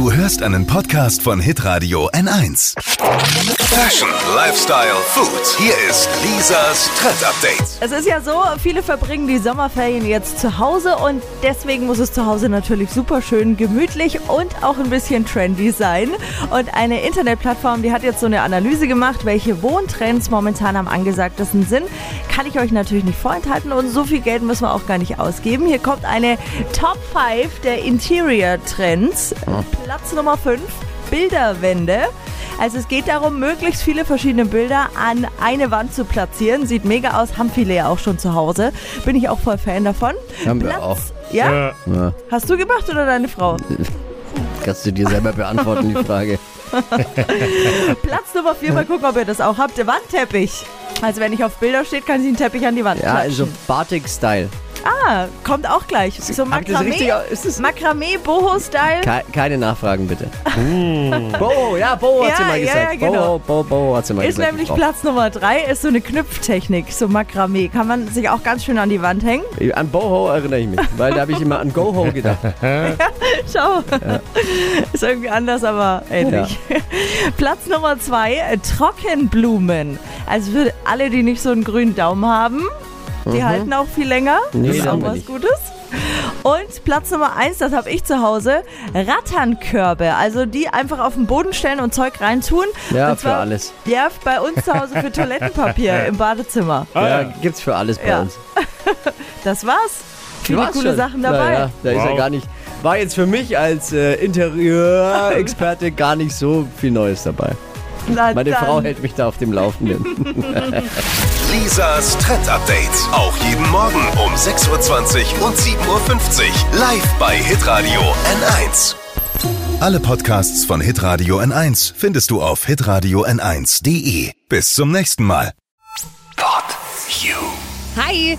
Du hörst einen Podcast von Hitradio N1. Fashion, Lifestyle, Food. Hier ist Lisas Trend Update. Es ist ja so, viele verbringen die Sommerferien jetzt zu Hause und deswegen muss es zu Hause natürlich super schön gemütlich und auch ein bisschen trendy sein. Und eine Internetplattform, die hat jetzt so eine Analyse gemacht, welche Wohntrends momentan am angesagtesten sind. Kann ich euch natürlich nicht vorenthalten und so viel Geld müssen wir auch gar nicht ausgeben. Hier kommt eine Top 5 der Interior Trends. Platz Nummer 5, Bilderwände. Also es geht darum, möglichst viele verschiedene Bilder an eine Wand zu platzieren. Sieht mega aus, haben viele ja auch schon zu Hause. Bin ich auch voll Fan davon. Haben wir auch. Ja? Ja. Hast du gemacht oder deine Frau? Kannst du dir selber beantworten, die Frage. Platz Nummer 4, mal gucken, ob ihr das auch habt. Der Wandteppich. Also wenn ich auf Bilder steht, kann ich einen Teppich an die Wand Ja, klatschen. also Batik-Style. Ah, kommt auch gleich. So Makramee, ist Makramee Boho-Style. Ke keine Nachfragen, bitte. Boho, ja, Boho hat Ja, sie mal ja, gesagt. ja, genau. Boho, Boho, Boho hat sie mal Ist gesagt. nämlich die Frau. Platz Nummer 3, ist so eine Knüpftechnik, so Makramee. Kann man sich auch ganz schön an die Wand hängen. An Boho erinnere ich mich, weil da habe ich immer an Go-Ho gedacht. Schau. Ist irgendwie anders, aber ähnlich. Platz Nummer 2, Trockenblumen. Also für alle, die nicht so einen grünen Daumen haben, die halten auch viel länger. Mhm. Nee, das ist auch was nicht. Gutes. Und Platz Nummer 1, das habe ich zu Hause, Ratternkörbe. Also die einfach auf den Boden stellen und Zeug reintun. Ja, und für zwar- alles. Ja, bei uns zu Hause für Toilettenpapier im Badezimmer. Ja, gibt's für alles bei Ja. uns. Das war's. Viele War's coole schon. Sachen dabei. Ja, ja, da ist ja Wow. gar nicht. War jetzt für mich als äh, Interieurexperte gar nicht so viel Neues dabei. Na Meine dann. Frau hält mich da auf dem Laufenden. Lisas Trend Update. Auch jeden Morgen um 6.20 Uhr und 7.50 Uhr. Live bei Hitradio N1. Alle Podcasts von Hitradio N1 findest du auf hitradio n1.de. Bis zum nächsten Mal. Pod You. Hi!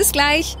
Bis gleich.